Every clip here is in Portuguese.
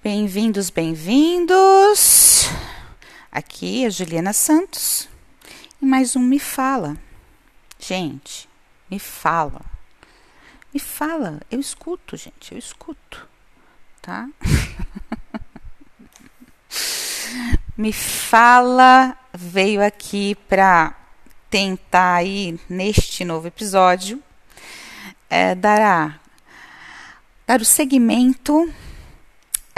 Bem-vindos, bem-vindos. Aqui é Juliana Santos e mais um Me Fala. Gente, me fala. Me fala, eu escuto, gente, eu escuto, tá? me fala veio aqui para tentar aí neste novo episódio é, dar, o segmento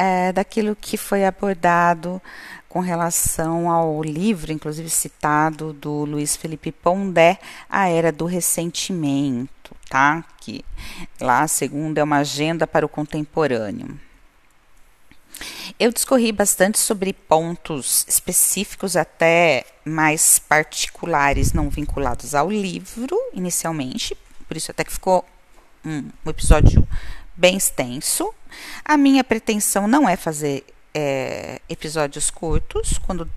é, daquilo que foi abordado com relação ao livro, inclusive citado do Luiz Felipe Pondé, A Era do Ressentimento, tá? Que lá, segundo, é uma agenda para o contemporâneo. Eu discorri bastante sobre pontos específicos, até mais particulares, não vinculados ao livro, inicialmente, por isso até que ficou um, um episódio bem extenso. A minha pretensão não é fazer é, episódios curtos, quando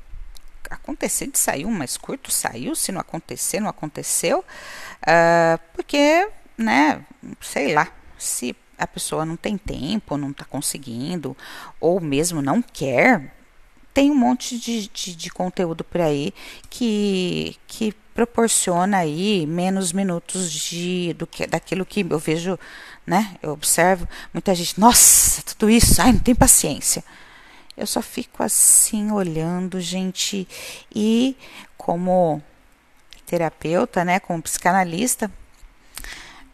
acontecer de sair um mais curto, saiu, se não acontecer, não aconteceu, uh, porque, né, sei lá, se a pessoa não tem tempo, não está conseguindo, ou mesmo não quer, tem um monte de, de, de, conteúdo por aí que, que proporciona aí menos minutos de, do que, daquilo que eu vejo, né? Eu observo muita gente, nossa, tudo isso, ai, não tem paciência. Eu só fico assim olhando, gente, e como terapeuta, né, como psicanalista,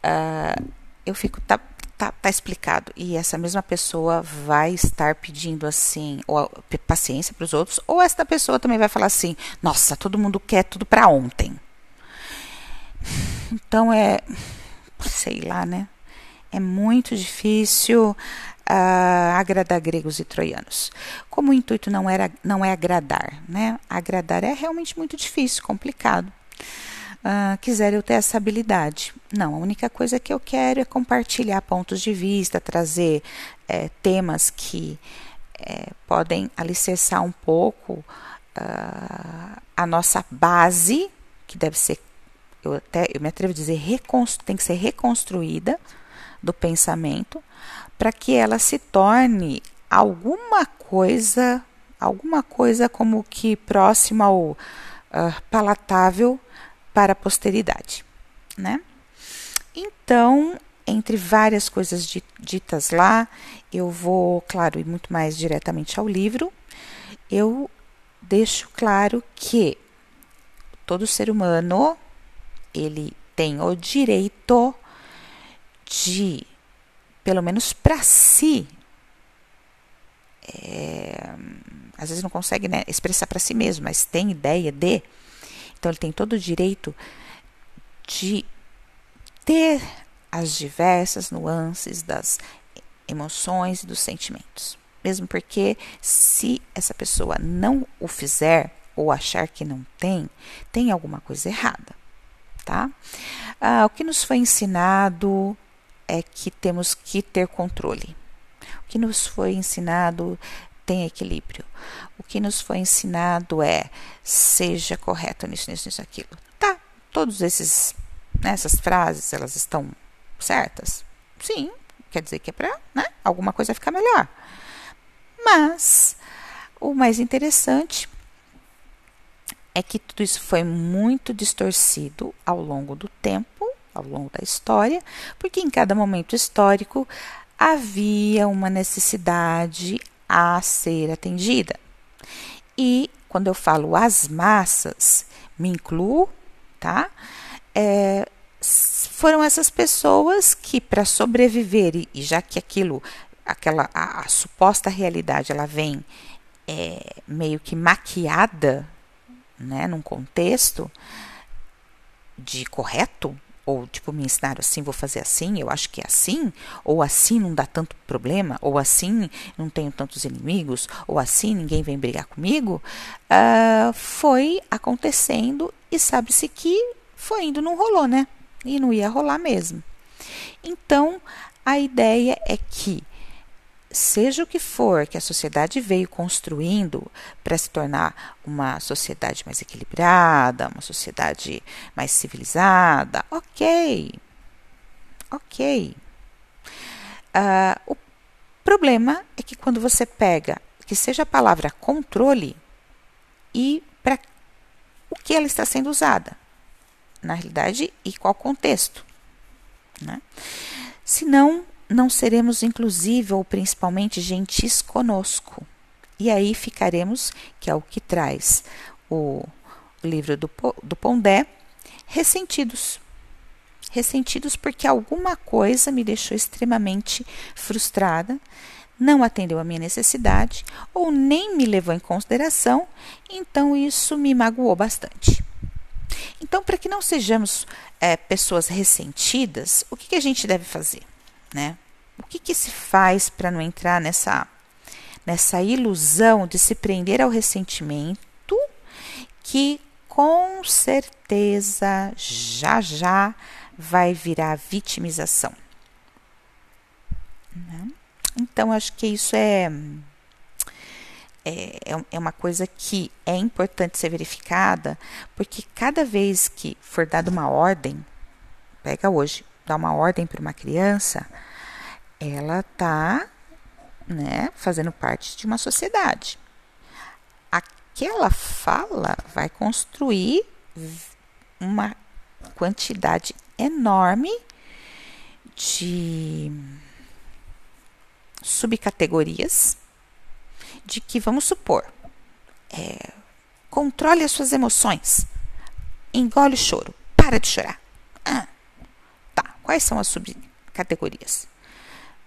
uh, eu fico tá, tá, tá explicado. E essa mesma pessoa vai estar pedindo assim, ou paciência para os outros, ou esta pessoa também vai falar assim: nossa, todo mundo quer tudo para ontem. Então é, sei lá, né? É muito difícil uh, agradar gregos e troianos. Como o intuito não, era, não é agradar, né? Agradar é realmente muito difícil, complicado uh, quiser eu ter essa habilidade. Não, a única coisa que eu quero é compartilhar pontos de vista, trazer é, temas que é, podem alicerçar um pouco uh, a nossa base, que deve ser, eu até eu me atrevo a dizer, tem que ser reconstruída do pensamento, para que ela se torne alguma coisa, alguma coisa como que próxima ao uh, palatável para a posteridade, né? Então, entre várias coisas ditas lá, eu vou, claro, ir muito mais diretamente ao livro. Eu deixo claro que todo ser humano ele tem o direito de, pelo menos para si, é, às vezes não consegue né, expressar para si mesmo, mas tem ideia de então, ele tem todo o direito de ter as diversas nuances das emoções e dos sentimentos. Mesmo porque, se essa pessoa não o fizer ou achar que não tem, tem alguma coisa errada, tá? Ah, o que nos foi ensinado é que temos que ter controle. O que nos foi ensinado tem equilíbrio. O que nos foi ensinado é seja correto nisso, nisso, nisso, aquilo. Tá, todos esses né, essas frases, elas estão certas? Sim, quer dizer que é para né, alguma coisa ficar melhor. Mas o mais interessante é que tudo isso foi muito distorcido ao longo do tempo, ao longo da história, porque em cada momento histórico havia uma necessidade a ser atendida. E quando eu falo as massas, me incluo, tá? É, foram essas pessoas que, para sobreviver, e, e, já que aquilo, aquela a, a suposta realidade, ela vem é, meio que maquiada, né, num contexto de correto, ou tipo me ensinaram assim, vou fazer assim, eu acho que é assim, ou assim não dá tanto problema, ou assim não tenho tantos inimigos, ou assim ninguém vem brigar comigo, uh, foi acontecendo e sabe-se que foi indo, não rolou, né? E não ia rolar mesmo. Então, a ideia é que seja o que for que a sociedade veio construindo para se tornar uma sociedade mais equilibrada, uma sociedade mais civilizada, ok, ok. Uh, o problema é que quando você pega, que seja a palavra controle e para o que ela está sendo usada, na realidade, e qual contexto. Né? Senão, não seremos inclusive ou principalmente gentis conosco. E aí ficaremos, que é o que traz o livro do, do Pondé, ressentidos. Ressentidos porque alguma coisa me deixou extremamente frustrada, não atendeu a minha necessidade ou nem me levou em consideração, então isso me magoou bastante. Então, para que não sejamos é, pessoas ressentidas, o que, que, a gente deve fazer? Né? O que, que se faz para não entrar nessa, nessa ilusão de se prender ao ressentimento que com certeza já já vai virar vitimização. Né? Então, acho que isso é, é, é uma coisa que é importante ser verificada, porque cada vez que for dada uma ordem, pega hoje, dá uma ordem para uma criança, ela está né, fazendo parte de uma sociedade. Aquela fala vai construir uma quantidade enorme de subcategorias de que, vamos supor, é, controle as suas emoções, engole o choro, para de chorar. Ah, quais são as subcategorias?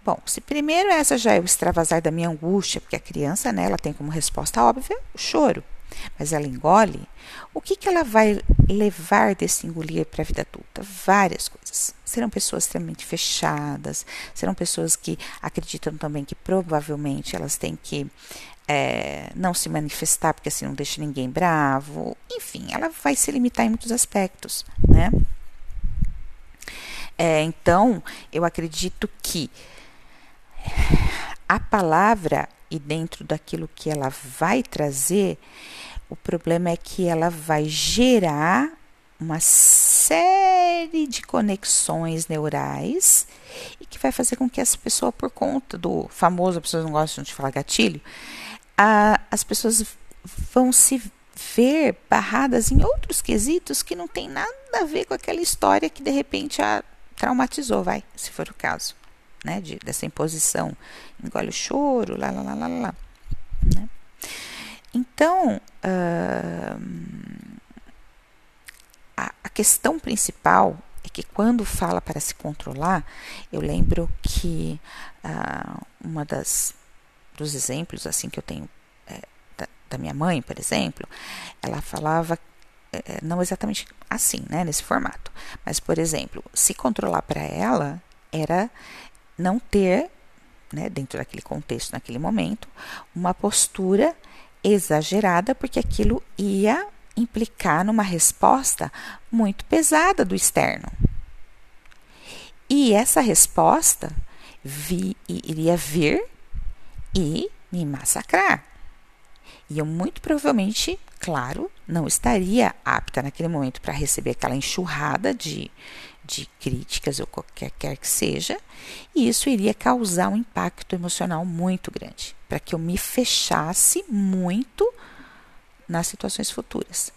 Bom, se primeiro essa já é o extravasar da minha angústia, porque a criança, né, ela tem como resposta óbvia o choro mas ela engole, o que, que ela vai levar desse engolir para a vida adulta? Várias coisas. Serão pessoas extremamente fechadas, serão pessoas que acreditam também que provavelmente elas têm que é, não se manifestar porque assim não deixa ninguém bravo. Enfim, ela vai se limitar em muitos aspectos, né? É, então, eu acredito que a palavra e dentro daquilo que ela vai trazer, o problema é que ela vai gerar uma série de conexões neurais e que vai fazer com que essa pessoa, por conta do famoso, as pessoas não gostam de falar gatilho, a, as pessoas vão se ver barradas em outros quesitos que não tem nada a ver com aquela história que de repente a traumatizou, vai, se for o caso né, de, dessa imposição, engole o choro, lá, lá, lá, lá, lá. Né? Então, uh, a, a questão principal é que quando fala para se controlar, eu lembro que uh, uma das dos exemplos assim que eu tenho é, da, da, minha mãe, por exemplo, ela falava não exatamente assim, né, nesse formato, mas por exemplo, se controlar para ela era não ter, né, dentro daquele contexto, naquele momento, uma postura exagerada, porque aquilo ia implicar numa resposta muito pesada do externo. E essa resposta vi, iria vir e me massacrar. E eu muito provavelmente, claro, não estaria apta naquele momento para receber aquela enxurrada de, de críticas ou qualquer quer que seja, e isso iria causar um impacto emocional muito grande, para que eu me fechasse muito nas situações futuras.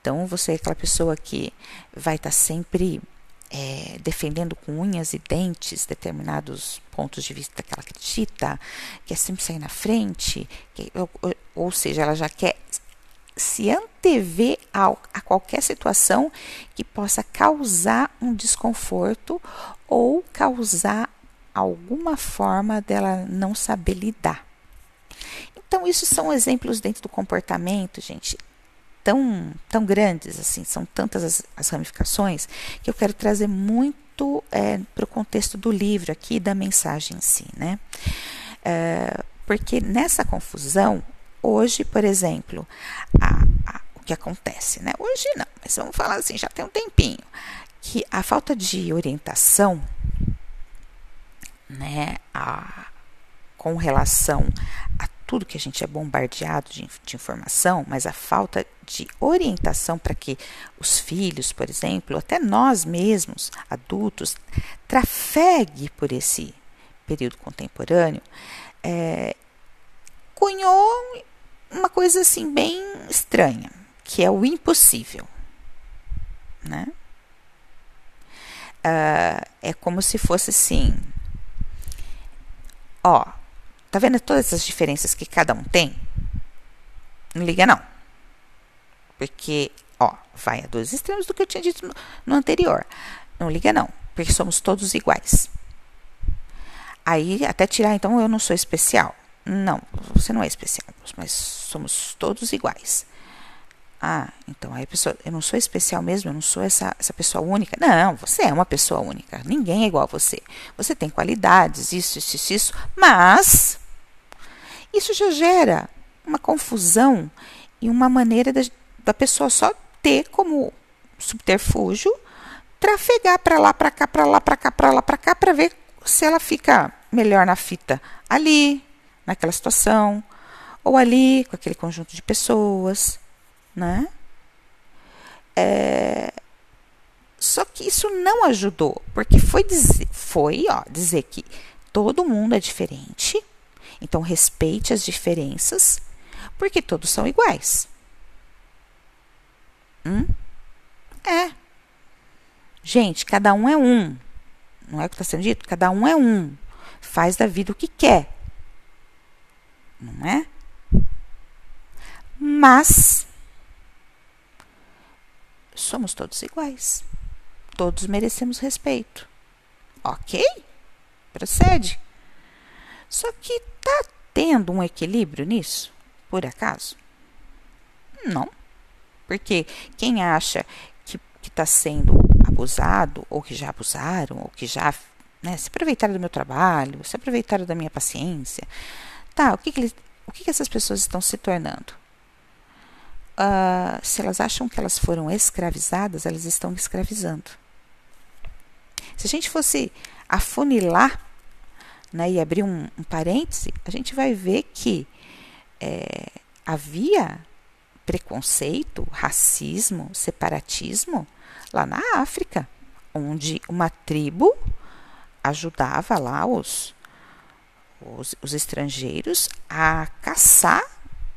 Então, você é aquela pessoa que vai estar tá sempre é, defendendo com unhas e dentes determinados pontos de vista que ela acredita, quer sempre sair na frente, que, ou, ou seja, ela já quer se antever a qualquer situação que possa causar um desconforto ou causar alguma forma dela não saber lidar. Então, isso são exemplos dentro do comportamento, gente, tão, tão grandes, assim, são tantas as, as ramificações, que eu quero trazer muito é, para o contexto do livro aqui, da mensagem em si, né? É, porque nessa confusão, Hoje, por exemplo, a, a, o que acontece, né? Hoje não, mas vamos falar assim, já tem um tempinho, que a falta de orientação, né, a, com relação a tudo que a gente é bombardeado de, de informação, mas a falta de orientação para que os filhos, por exemplo, até nós mesmos, adultos, trafegue por esse período contemporâneo, é, cunhou uma coisa assim bem estranha, que é o impossível, né? Uh, é como se fosse assim, tá vendo todas essas diferenças que cada um tem? Não liga não, porque ó, vai a dois extremos do que eu tinha dito no, no anterior. Não liga não, porque somos todos iguais. Aí até tirar, então eu não sou especial. Não, você não é especial, mas somos todos iguais. Ah, então aí a pessoa, eu não sou especial mesmo, eu não sou essa, essa pessoa única. Não, você é uma pessoa única. Ninguém é igual a você. Você tem qualidades, isso, isso, isso, isso mas isso já gera uma confusão e uma maneira da, da pessoa só ter como subterfúgio trafegar para lá, para cá, para lá, para cá, para lá, para cá, para ver se ela fica melhor na fita ali, naquela situação, ou ali com aquele conjunto de pessoas, né? É... Só que isso não ajudou, porque foi dizer, foi, ó, dizer que todo mundo é diferente, então respeite as diferenças, porque todos são iguais. Hum? É. Gente, cada um é um. Não é o que está sendo dito? Cada um é um. Faz da vida o que quer não é? Mas somos todos iguais. Todos merecemos respeito. Ok? Procede. Só que está tendo um equilíbrio nisso, por acaso? Não. Porque quem acha que está sendo abusado, ou que já abusaram, ou que já né, se aproveitaram do meu trabalho, se aproveitaram da minha paciência, Tá, o que, que, o que, que essas pessoas estão se tornando? Uh, se elas acham que elas foram escravizadas, elas estão escravizando. Se a gente fosse afunilar né, e abrir um, um parêntese, a gente vai ver que é, havia preconceito, racismo, separatismo lá na África, onde uma tribo ajudava lá os, os, os estrangeiros a caçar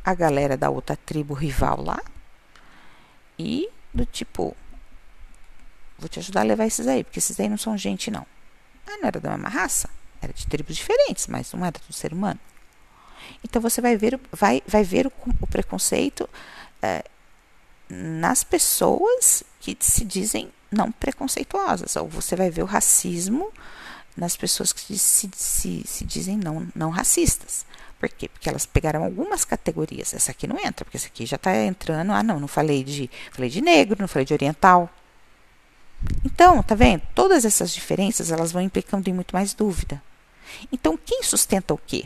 a galera da outra tribo rival lá e do tipo vou te ajudar a levar esses aí, porque esses aí não são gente não. Ah, não era da mesma raça, era de tribos diferentes, mas não era do ser humano. Então você vai ver, vai, vai ver o, o preconceito é, nas pessoas que se dizem não preconceituosas, ou você vai ver o racismo nas pessoas que se, se, se dizem não, não racistas. Por quê? Porque elas pegaram algumas categorias. Essa aqui não entra, porque essa aqui já está entrando. Ah, não, não falei de, falei de negro, não falei de oriental. Então, tá vendo? Todas essas diferenças elas vão implicando em muito mais dúvida. Então, quem sustenta o quê?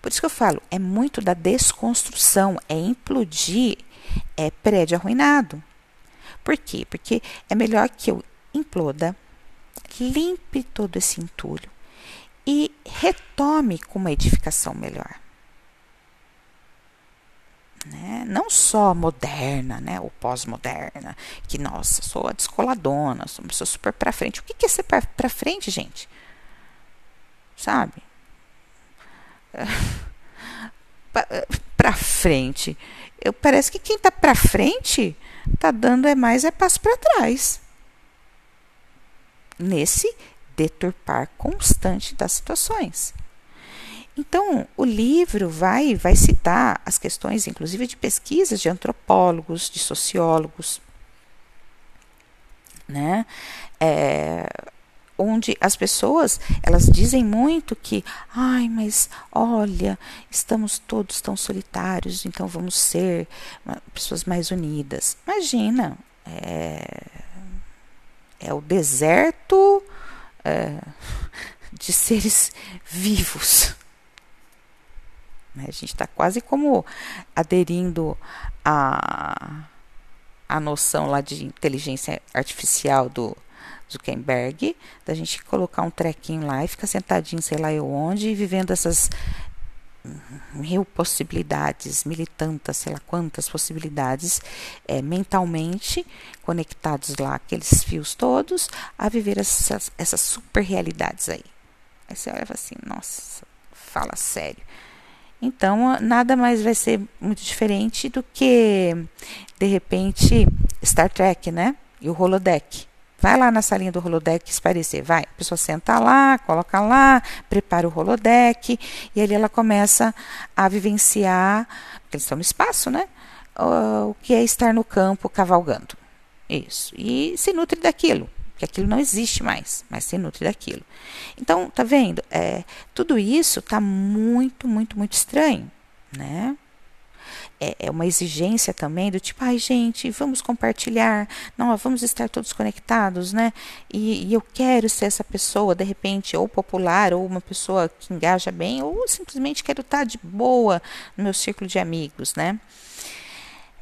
Por isso que eu falo, é muito da desconstrução, é implodir é prédio arruinado. Por quê? Porque é melhor que eu imploda, limpe todo esse entulho e retome com uma edificação melhor. Né? Não só moderna, né? ou pós-moderna, que, nossa, sou a descoladona, sou uma pessoa super para frente. O que é ser para frente, gente? Sabe? para frente. Eu, parece que quem está para frente está dando é mais é passo para trás nesse deturpar constante das situações. Então, o livro vai, vai citar as questões, inclusive, de pesquisas de antropólogos, de sociólogos, né? É, onde as pessoas elas dizem muito que, ai, mas olha, estamos todos tão solitários, então vamos ser pessoas mais unidas. Imagina, é, é o deserto é, de seres vivos. Né, a gente está quase como aderindo à, à noção lá de inteligência artificial do Zuckerberg, da gente colocar um trequinho lá e ficar sentadinho, sei lá eu onde, vivendo essas mil possibilidades, mil e tantas, sei lá quantas possibilidades, é, mentalmente conectados lá, aqueles fios todos, a viver essas, essas super realidades aí. Aí você olha e fala assim, nossa, fala sério. Então, nada mais vai ser muito diferente do que, de repente, Star Trek, né? E o holodeck. Vai lá na salinha do holodeck esparecer, vai. A pessoa senta lá, coloca lá, prepara o holodeck e ali ela começa a vivenciar, porque eles estão no espaço, né? O que é estar no campo cavalgando. Isso. E se nutre daquilo, que aquilo não existe mais, mas se nutre daquilo. Então, tá vendo? É, tudo isso tá muito, muito, muito estranho, né? É, é, uma exigência também do tipo, ai gente, vamos compartilhar, não, vamos estar todos conectados, né? E, e, eu quero ser essa pessoa, de repente, ou popular, ou uma pessoa que engaja bem, ou simplesmente quero estar de boa no meu círculo de amigos, né?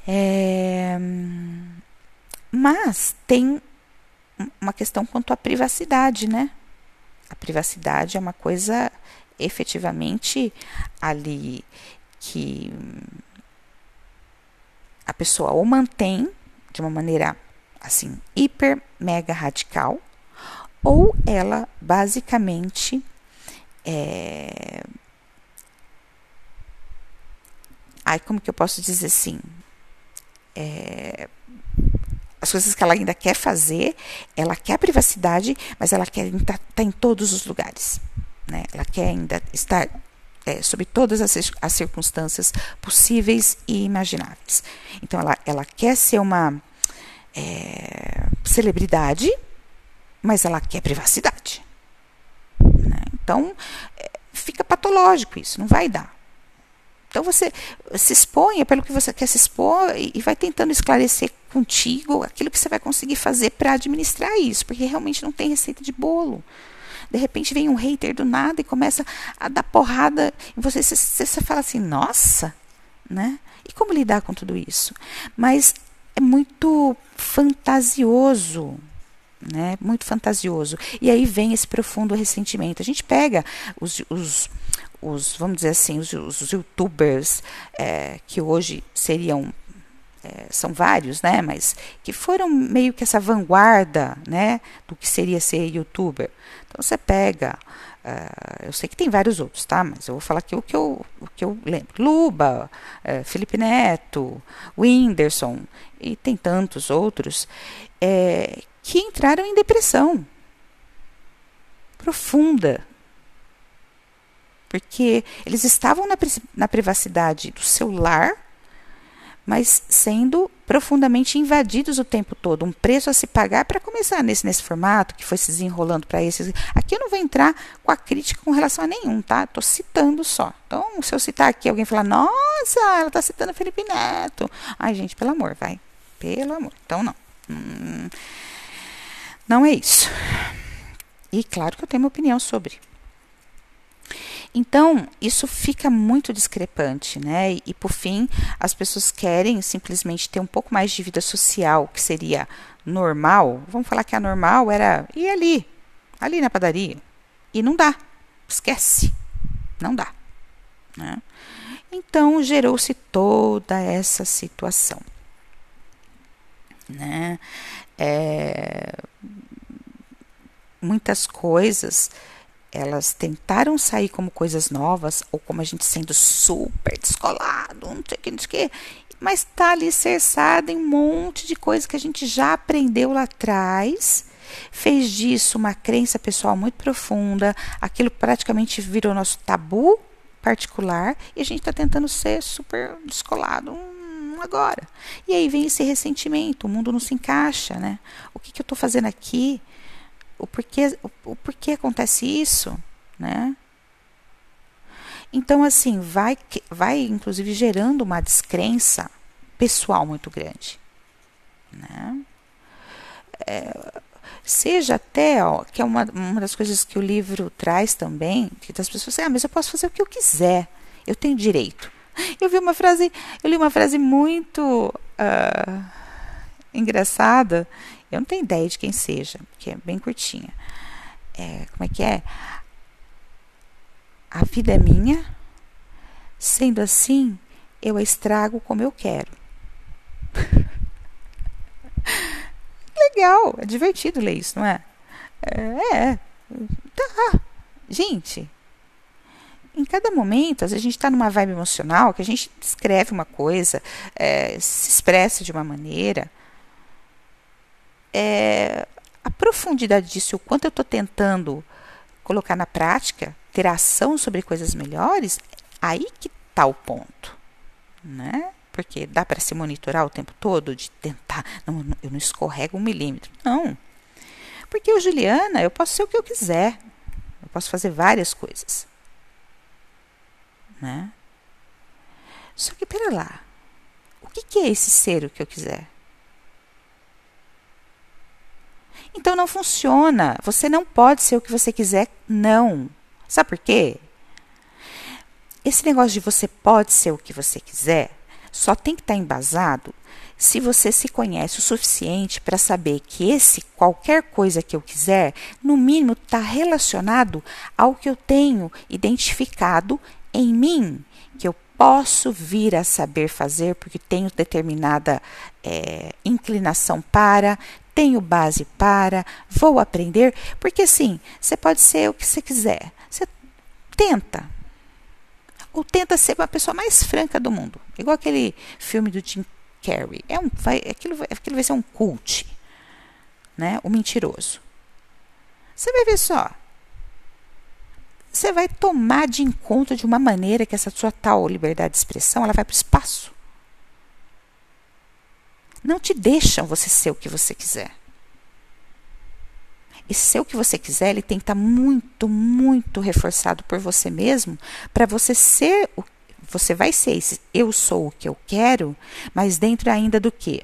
É, mas tem uma questão quanto à privacidade, né? A privacidade é uma coisa efetivamente ali que a pessoa ou mantém de uma maneira assim hiper mega radical ou ela basicamente é... ai como que eu posso dizer assim? É... as coisas que ela ainda quer fazer ela quer a privacidade mas ela quer estar tá em todos os lugares né? Ela quer ainda estar é, sob todas as, as, circunstâncias possíveis e imagináveis. Então, ela, ela quer ser uma é, celebridade, mas ela quer privacidade. Né? Então, é, fica patológico isso, não vai dar. Então, você se exponha pelo que você quer se expor e, e vai tentando esclarecer contigo aquilo que você vai conseguir fazer para administrar isso, porque realmente não tem receita de bolo. De repente vem um hater do nada e começa a dar porrada você. Você, você fala assim, nossa, né? E como lidar com tudo isso? Mas é muito fantasioso, né? Muito fantasioso. E aí vem esse profundo ressentimento. A gente pega os, os, os vamos dizer assim, os, os youtubers é, que hoje seriam é, são vários, né? Mas que foram meio que essa vanguarda, né? Do que seria ser youtuber. Então você pega, uh, eu sei que tem vários outros, tá? Mas eu vou falar aqui o que eu, o que eu lembro. Luba, uh, Felipe Neto, Whindersson e tem tantos outros é, que entraram em depressão profunda. Porque eles estavam na, na privacidade do seu lar mas sendo profundamente invadidos o tempo todo. Um preço a se pagar para começar nesse, nesse formato que foi se desenrolando para esses. Aqui eu não vou entrar com a crítica com relação a nenhum, tá? Estou citando só. Então, se eu citar aqui, alguém falar, nossa, ela está citando Felipe Neto. Ai, gente, pelo amor, vai. Pelo amor. Então, não. Hum, não é isso. E claro que eu tenho uma opinião sobre. Então, isso fica muito discrepante, né? E, e, por fim, as pessoas querem simplesmente ter um pouco mais de vida social, que seria normal. Vamos falar que a normal era ir ali, ali na padaria. E não dá. Esquece. Não dá. Né? Então, gerou-se toda essa situação. Né? É, muitas coisas elas tentaram sair como coisas novas, ou como a gente sendo super descolado, não sei o que, não sei o que, mas está alicerçada em um monte de coisa que a gente já aprendeu lá atrás, fez disso uma crença pessoal muito profunda, aquilo praticamente virou nosso tabu particular, e a gente está tentando ser super descolado hum, agora. E aí vem esse ressentimento, o mundo não se encaixa, né? O que, que eu estou fazendo aqui? O porquê, o, porquê acontece isso, né? Então, assim, vai, vai inclusive gerando uma descrença pessoal muito grande. Né? É, seja até, ó, que é uma, uma das coisas que o livro traz também, que das pessoas ah, mas eu posso fazer o que eu quiser, eu tenho direito. Eu vi uma frase, eu li uma frase muito uh, engraçada eu não tenho ideia de quem seja, porque é bem curtinha. É, como é que é? A vida é minha, sendo assim, eu a estrago como eu quero. Legal, é divertido ler isso, não é? É, é tá. Gente, em cada momento, às vezes a gente está numa vibe emocional que a gente escreve uma coisa, é, se expressa de uma maneira. É, a profundidade disso, o quanto eu estou tentando colocar na prática, ter ação sobre coisas melhores, aí que está o ponto, né? Porque dá para se monitorar o tempo todo de tentar, não, eu não escorrego um milímetro, não. Porque eu, Juliana, eu posso ser o que eu quiser, eu posso fazer várias coisas, né? Só que pera lá, o que, que é esse ser o que eu quiser? Então não funciona. Você não pode ser o que você quiser, não. Sabe por quê? Esse negócio de você pode ser o que você quiser só tem que estar tá embasado se você se conhece o suficiente para saber que esse qualquer coisa que eu quiser, no mínimo, está relacionado ao que eu tenho identificado em mim, que eu posso vir a saber fazer porque tenho determinada é, inclinação para, tenho base para, vou aprender, porque assim, você pode ser o que você quiser. Você tenta. Ou tenta ser uma pessoa mais franca do mundo. Igual aquele filme do Jim Carrey. É um, vai, aquilo, aquilo vai ser um cult. Né? O mentiroso. Você vai ver só. Você vai tomar de encontro de uma maneira que essa sua tal liberdade de expressão ela vai para o espaço não te deixam você ser o que você quiser. E ser o que você quiser, ele tem que estar muito, muito reforçado por você mesmo, para você ser o você vai ser esse eu sou o que eu quero, mas dentro ainda do que?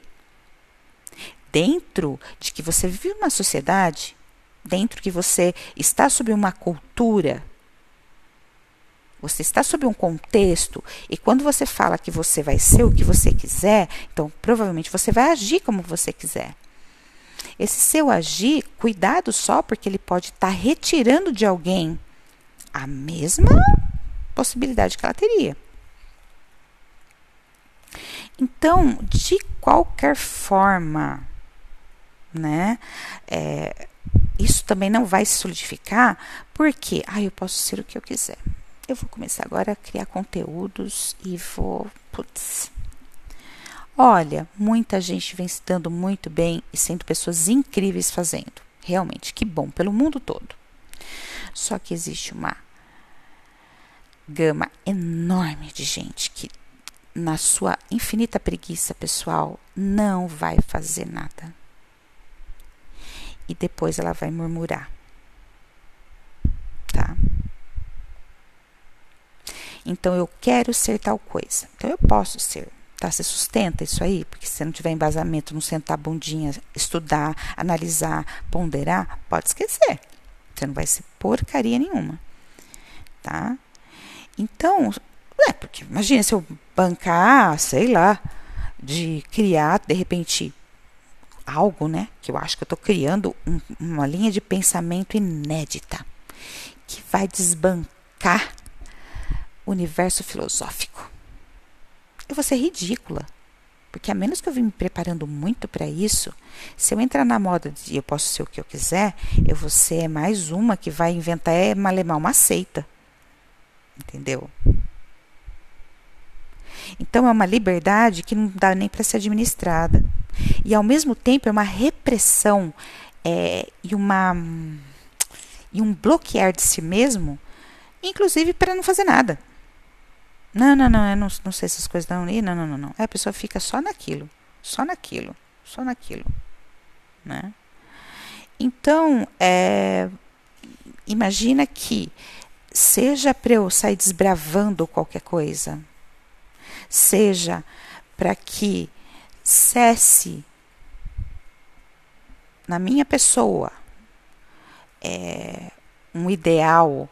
Dentro de que você vive uma sociedade, dentro que você está sob uma cultura você está sob um contexto e quando você fala que você vai ser o que você quiser, então provavelmente você vai agir como você quiser. Esse seu agir, cuidado só porque ele pode estar retirando de alguém a mesma possibilidade que ela teria. Então, de qualquer forma, né? É, isso também não vai se solidificar porque, ah, eu posso ser o que eu quiser eu vou começar agora a criar conteúdos e vou. Putz. Olha, muita gente vem se dando muito bem e sendo pessoas incríveis fazendo. Realmente, que bom, pelo mundo todo. Só que existe uma gama enorme de gente que, na sua infinita preguiça pessoal, não vai fazer nada. E depois ela vai murmurar. Tá? Então eu quero ser tal coisa. Então eu posso ser. Tá? Você sustenta isso aí, porque se não tiver embasamento, não sentar bundinha, estudar, analisar, ponderar, pode esquecer. Você não vai ser porcaria nenhuma. Tá? Então, é, porque imagina se eu bancar, sei lá, de criar, de repente, algo, né? Que eu acho que eu estou criando um, uma linha de pensamento inédita que vai desbancar universo filosófico. Eu vou ser ridícula, porque a menos que eu vim me preparando muito para isso, se eu entrar na moda de eu posso ser o que eu quiser, eu vou ser mais uma que vai inventar é malemar uma seita. Entendeu? Então é uma liberdade que não dá nem para ser administrada. E ao mesmo tempo é uma repressão é, e uma e um bloquear de si mesmo, inclusive para não fazer nada. Não, não, não, eu não, não sei essas coisas não. Não, não, não, não. A pessoa fica só naquilo, só naquilo, só naquilo, né? Então, é, imagina que seja para eu sair desbravando qualquer coisa, seja para que cesse na minha pessoa é, um ideal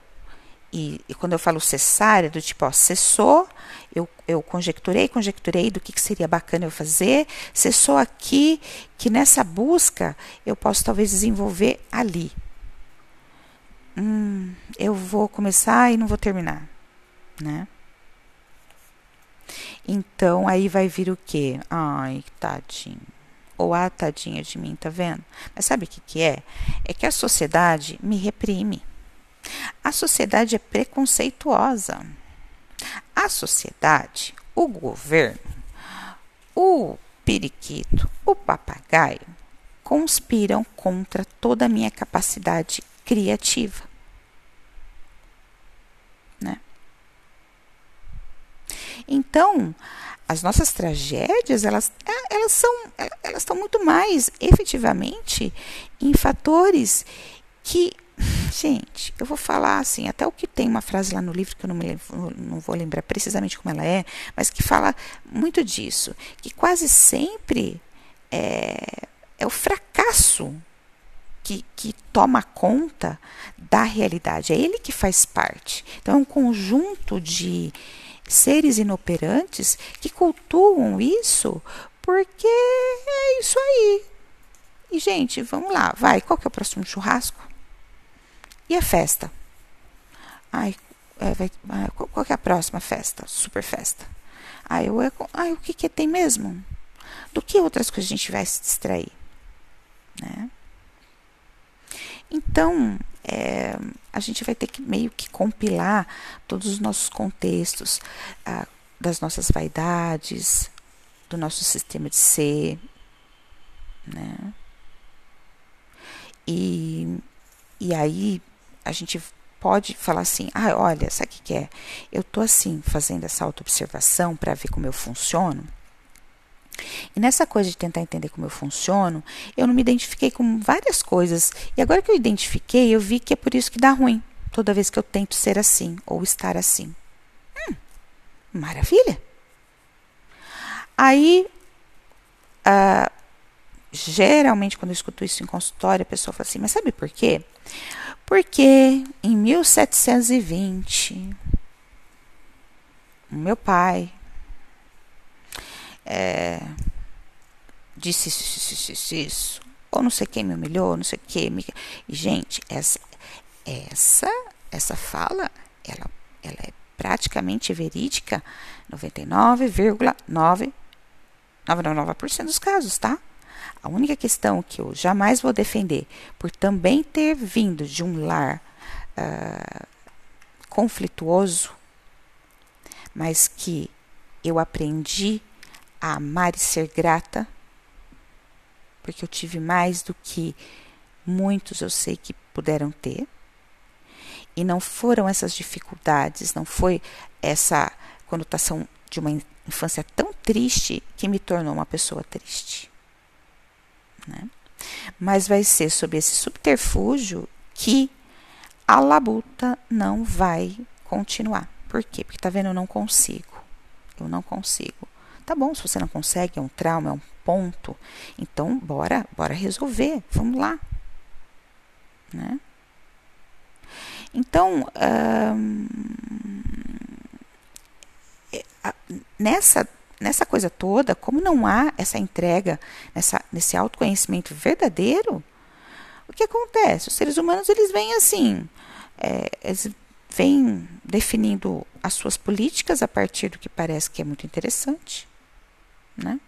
e, e, quando eu falo cessar, é do tipo, ó, cessou, eu, eu conjecturei, conjecturei do que, que seria bacana eu fazer, cessou aqui, que nessa busca eu posso talvez desenvolver ali. Hum, eu vou começar e não vou terminar, né? Então aí vai vir o quê? Ai, tadinho. Ou a tadinha de mim, tá vendo? Mas sabe o que, que é? É que a sociedade me reprime. A sociedade é preconceituosa. A sociedade, o governo, o periquito, o papagaio conspiram contra toda a minha capacidade criativa. Né? Então, as nossas tragédias, elas, é, elas são, elas estão muito mais efetivamente em fatores que, gente, eu vou falar assim, até o que tem uma frase lá no livro que eu não, me não vou lembrar precisamente como ela é, mas que fala muito disso, que quase sempre é, é o fracasso que, que, toma conta da realidade, é ele que faz parte. Então, é um conjunto de seres inoperantes que cultuam isso porque é isso aí. E, gente, vamos lá, vai, qual que é o próximo churrasco? E a festa? Ai, é, vai, ah, qual que é a próxima festa? Super festa. Ai, eu, ai o que, que tem mesmo? Do que outras coisas a gente vai se distrair? Né? Então, é, a gente vai ter que meio que compilar todos os nossos contextos ah, das nossas vaidades, do nosso sistema de ser, né? E, e aí a gente pode falar assim, ah, olha, sabe o que, que é? Eu tô assim, fazendo essa autoobservação para ver como eu funciono. E nessa coisa de tentar entender como eu funciono, eu não me identifiquei com várias coisas. E agora que eu identifiquei, eu vi que é por isso que dá ruim toda vez que eu tento ser assim ou estar assim. Hum, maravilha! Aí, uh, geralmente, quando eu escuto isso em consultório, a pessoa fala assim: Mas sabe por quê? Porque em 1720, o meu pai é, disse isso, isso, isso, isso, ou não sei quem me humilhou, não sei quem me... Gente, essa, essa, essa fala, ela, ela é praticamente verídica 99,999% dos casos, tá? A única questão que eu jamais vou defender, por também ter vindo de um lar uh, conflituoso, mas que eu aprendi a amar e ser grata, porque eu tive mais do que muitos eu sei que puderam ter. E não foram essas dificuldades, não foi essa conotação de uma infância tão triste que me tornou uma pessoa triste. Né? Mas vai ser sob esse subterfúgio que a labuta não vai continuar. Por quê? Porque tá vendo, eu não consigo. Eu não consigo. Tá bom, se você não consegue, é um trauma, é um ponto. Então, bora, bora resolver. Vamos lá. Né? Então, nessa, nessa coisa toda, como não há essa entrega, nessa, nesse autoconhecimento verdadeiro, o que acontece? Os seres humanos, eles vêm assim, é, eles vêm definindo as suas políticas a partir do que parece que é muito interessante né?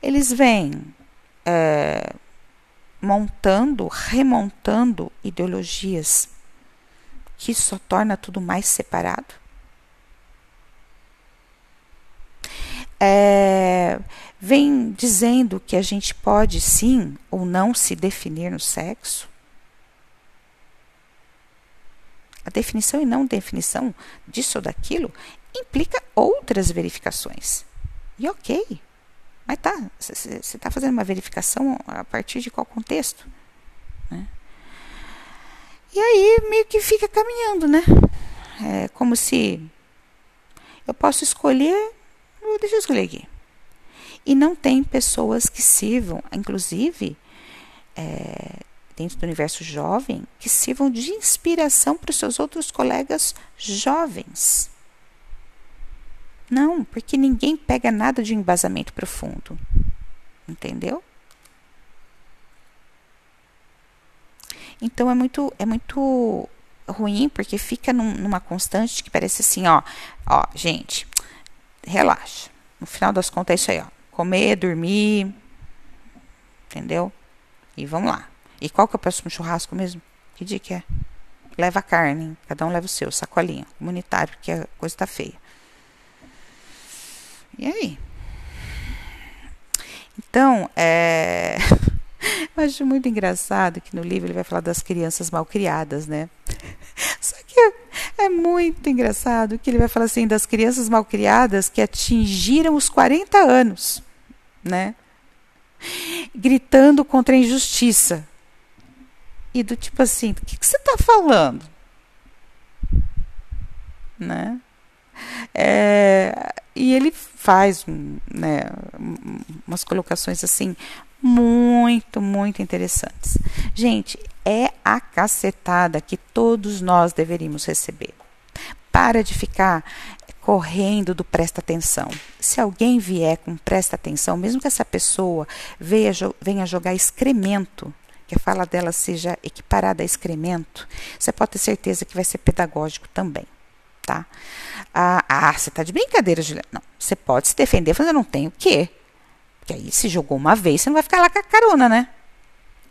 Eles vêm é, montando, remontando ideologias que só torna tudo mais separado. É, vem dizendo que a gente pode sim ou não se definir no sexo. A definição e não definição disso ou daquilo implica outras verificações. E ok. Mas tá, você está fazendo uma verificação a partir de qual contexto? Né? E aí meio que fica caminhando, né? É como se eu posso escolher, deixa eu escolher aqui. E não tem pessoas que sirvam, inclusive, é, dentro do universo jovem, que sirvam de inspiração para os seus outros colegas jovens. Não, porque ninguém pega nada de embasamento profundo. Entendeu? Então é muito é muito ruim porque fica num, numa constante que parece assim, ó, ó, gente, relaxa. No final das contas é isso aí, ó. Comer, dormir, entendeu? E vamos lá. E qual que é o próximo churrasco mesmo? Que dia que é? leva a carne, cada um leva o seu, sacolinha, comunitário, porque a coisa tá feia. E aí? Então, é. Eu acho muito engraçado que no livro ele vai falar das crianças mal criadas, né? Só que é muito engraçado que ele vai falar assim das crianças mal criadas que atingiram os 40 anos, né? Gritando contra a injustiça. E do tipo assim, do que, que você está falando? Né? É, e ele faz né, umas colocações assim muito, muito interessantes. Gente, é a cacetada que todos nós deveríamos receber. Para de ficar correndo do presta atenção. Se alguém vier com presta atenção, mesmo que essa pessoa venha, jogar excremento que a fala dela seja equiparada a excremento, você pode ter certeza que vai ser pedagógico também, tá? Ah, ah você está de brincadeira, Juliana. Não, você pode se defender, mas eu não tenho o quê? Porque aí, se jogou uma vez, você não vai ficar lá com a carona, né?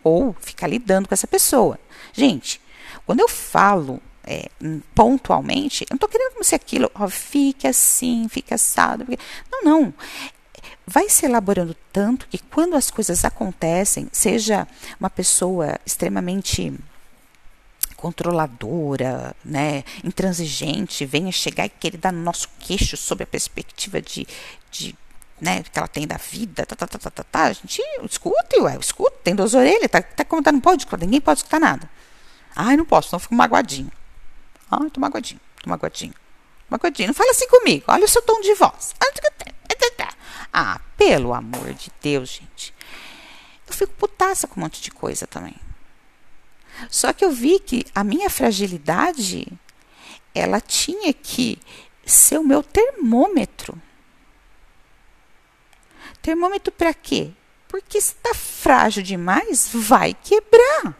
Ou ficar lidando com essa pessoa. Gente, quando eu falo é, pontualmente, eu não estou querendo como se aquilo, ó, fique assim, fique assado. Não, não vai se elaborando tanto que quando as coisas acontecem, seja uma pessoa extremamente controladora, né, intransigente, venha chegar e querer dar no nosso queixo sob a perspectiva de, de né, que ela tem da vida, tá, tá, tá, tá, tá, tá. a gente escute, ué, escuta, tem duas orelhas, tá, tá como tá, não pode escutar, ninguém pode escutar nada. Ai, não posso, não fico magoadinho. Ai, tô magoadinho, tô magoadinho. Magoadinho, não fala assim comigo, olha o seu tom de voz. Ah, pelo amor de Deus, gente. Eu fico putaça com um monte de coisa também. Só que eu vi que a minha fragilidade, ela tinha que ser o meu termômetro. Termômetro para quê? Porque se está frágil demais, vai quebrar.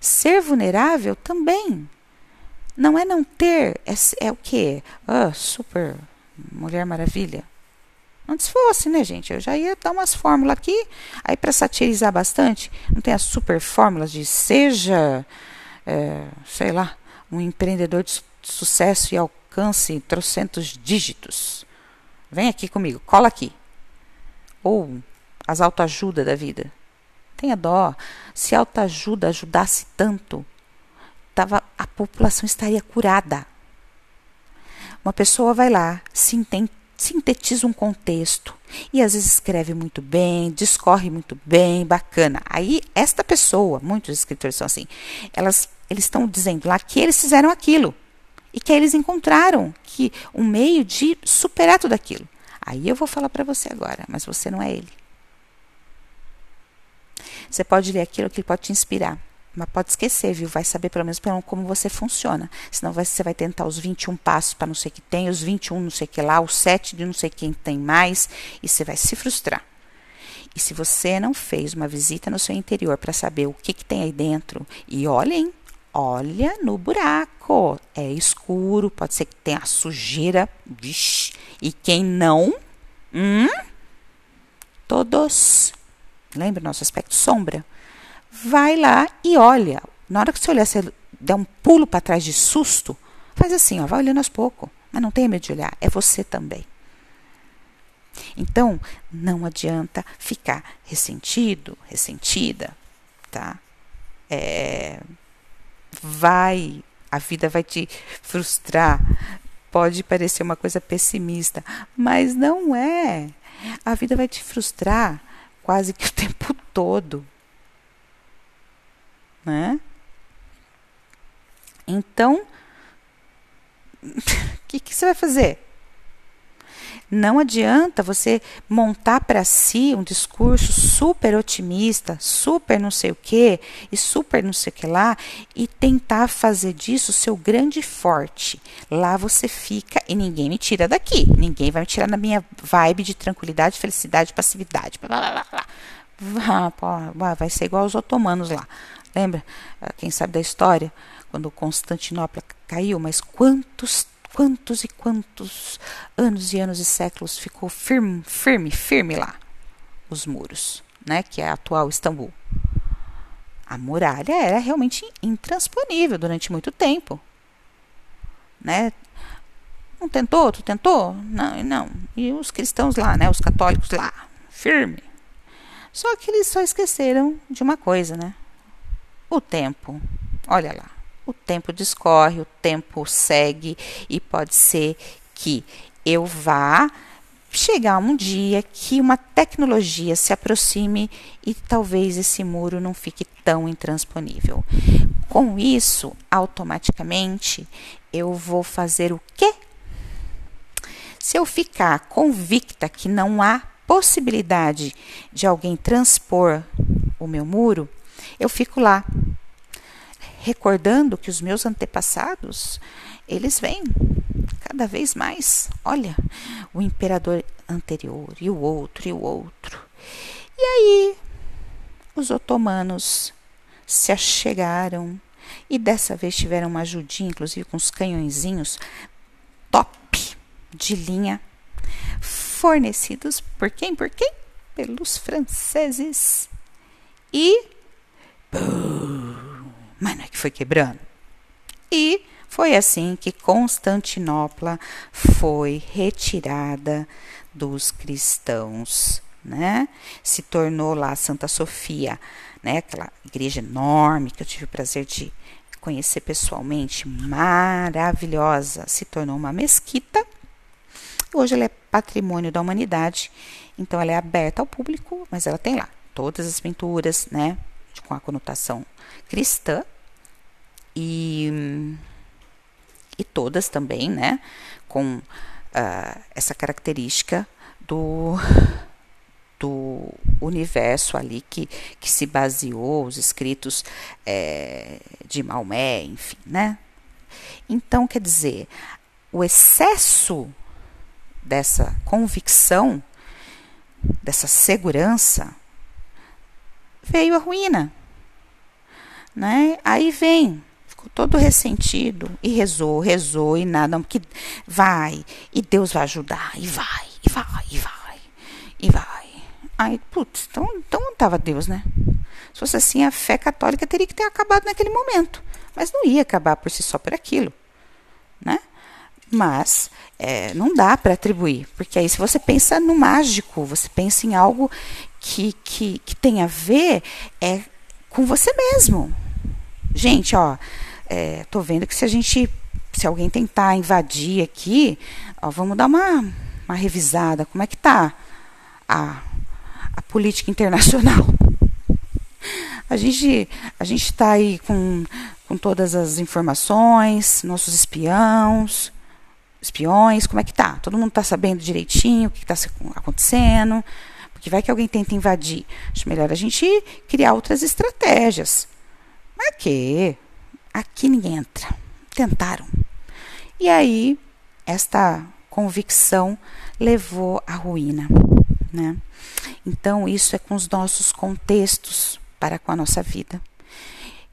Ser vulnerável também. Não é não ter, é, é o quê? Ah, super Mulher Maravilha. Antes fosse, né, gente? Eu já ia dar umas fórmulas aqui. Aí, para satirizar bastante, não tem as super fórmulas de seja, é, sei lá, um empreendedor de sucesso e alcance trocentos dígitos. Vem aqui comigo, cola aqui. Ou as autoajuda da vida. Tenha dó. Se autoajuda ajudasse tanto, tava, a população estaria curada. Uma pessoa vai lá, sintetiza um contexto e às vezes escreve muito bem, discorre muito bem, bacana. Aí esta pessoa, muitos escritores são assim, elas eles estão dizendo lá que eles fizeram aquilo e que eles encontraram que um meio de superar tudo aquilo. Aí eu vou falar para você agora, mas você não é ele. Você pode ler aquilo que pode te inspirar. Mas pode esquecer, viu? Vai saber pelo menos como você funciona. Senão você vai tentar os 21 passos para não sei o que tem, os 21 não sei o que lá, os 7 de não sei quem tem mais, e você vai se frustrar. E se você não fez uma visita no seu interior para saber o que, que tem aí dentro, e olhem, olha no buraco. É escuro, pode ser que tenha sujeira. Vixe. E quem não? Hum? Todos. Lembra nosso aspecto sombra? vai lá e olha. Na hora que você olhar, você der um pulo para trás de susto, faz assim, ó, vai olhando aos poucos. Mas não tenha medo de olhar, é você também. Então, não adianta ficar ressentido, ressentida, tá? É, vai, a vida vai te frustrar. Pode parecer uma coisa pessimista, mas não é. A vida vai te frustrar quase que o tempo todo né? Então, o que, que você vai fazer? Não adianta você montar para si um discurso super otimista, super não sei o que e super não sei o que lá e tentar fazer disso seu grande forte. Lá você fica e ninguém me tira daqui. Ninguém vai me tirar da minha vibe de tranquilidade, felicidade, passividade. Blá, blá, blá, vai ser igual os otomanos lá. Lembra? Ah, quem sabe da história? Quando Constantinopla caiu, mas quantos, quantos e quantos anos e anos e séculos ficou firme, firme, firme lá os muros, né? Que é a atual Istambul. A muralha era realmente intransponível durante muito tempo. Né? Não tentou? Tu tentou? Não, não. E os cristãos lá, né? Os católicos lá, firme. Só que eles só esqueceram de uma coisa, né? O tempo. Olha lá. O tempo discorre, o tempo segue e pode ser que eu vá chegar um dia que uma tecnologia se aproxime e talvez esse muro não fique tão intransponível. Com isso, automaticamente, eu vou fazer o quê? Se eu ficar convicta que não há possibilidade de alguém transpor o meu muro, eu fico lá, recordando que os meus antepassados, eles vêm cada vez mais. Olha, o imperador anterior e o outro e o outro. E aí os otomanos se achegaram e dessa vez tiveram uma ajudinha, inclusive com os canhõezinhos top de linha, fornecidos por quem? Por quem? Pelos franceses. E. Mas não é que foi quebrando. E foi assim que Constantinopla foi retirada dos cristãos, né? Se tornou lá Santa Sofia, né? Aquela igreja enorme que eu tive o prazer de conhecer pessoalmente, maravilhosa, se tornou uma mesquita. Hoje ela é patrimônio da humanidade, então ela é aberta ao público, mas ela tem lá todas as pinturas, né, com a conotação cristã e e todas também, né, com uh, essa característica do do universo ali que, que se baseou os escritos é, de Maomé, enfim, né? Então, quer dizer, o excesso dessa convicção, dessa segurança, veio a ruína. Né? Aí vem ficou todo ressentido e rezou, rezou e nada, que vai, e Deus vai ajudar, e vai, e vai, e vai, e vai. Aí, putz, então, então não estava Deus, né? Se fosse assim, a fé católica teria que ter acabado naquele momento. Mas não ia acabar por si só por aquilo, né? Mas é, não dá para atribuir, porque aí se você pensa no mágico, você pensa em algo que, que, que tem a ver é, com você mesmo. Gente, ó, é, tô vendo que se a gente, se alguém tentar invadir aqui, ó, vamos dar uma, uma revisada. Como é que tá a, a política internacional? A gente a gente está aí com, com todas as informações, nossos espiões, espiões, como é que tá? Todo mundo está sabendo direitinho o que está acontecendo? Porque vai que alguém tenta invadir. Acho melhor a gente criar outras estratégias. Mas que? aqui ninguém entra. Tentaram. E aí, esta convicção levou à ruína. Né? Então, isso é com os nossos contextos para com a nossa vida.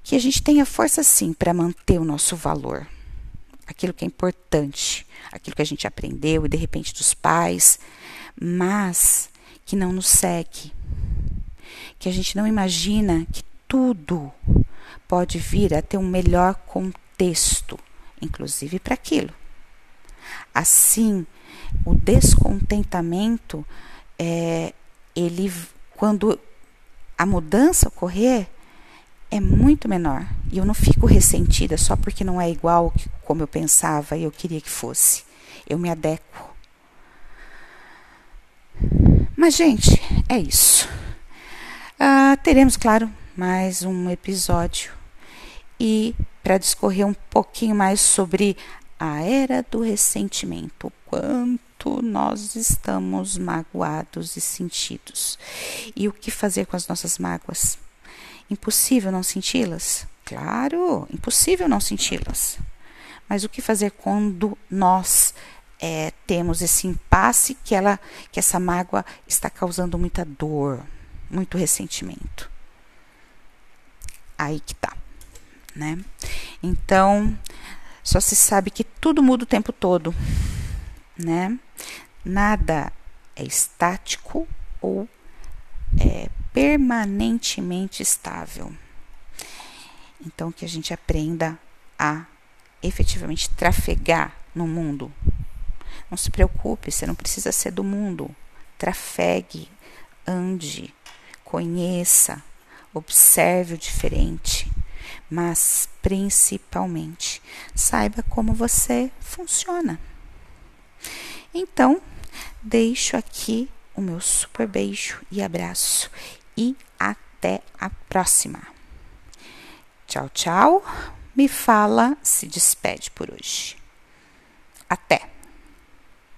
Que a gente tenha força, sim, para manter o nosso valor. Aquilo que é importante, aquilo que a gente aprendeu e de repente dos pais, mas que não nos segue. Que a gente não imagina que tudo pode vir a ter um melhor contexto, inclusive para aquilo. Assim, o descontentamento, é, ele, quando a mudança ocorrer, é muito menor. E eu não fico ressentida só porque não é igual como eu pensava e eu queria que fosse. Eu me adequo. Mas, gente, é isso. Ah, teremos, claro, mais um episódio e para discorrer um pouquinho mais sobre a era do ressentimento, quanto nós estamos magoados e sentidos e o que fazer com as nossas mágoas. Impossível não senti-las? Claro, impossível não senti-las. Mas o que fazer quando nós é, temos esse impasse que ela, que essa mágoa está causando muita dor, muito ressentimento? aí que tá, né? Então, só se sabe que tudo muda o tempo todo, né? Nada é estático ou é permanentemente estável. Então, que a gente aprenda a efetivamente trafegar no mundo. Não se preocupe, você não precisa ser do mundo. Trafegue, ande, conheça, observe o diferente, mas principalmente saiba como você funciona. Então, deixo aqui o meu super beijo e abraço e até a próxima. Tchau, tchau. Me fala, se despede por hoje. Até!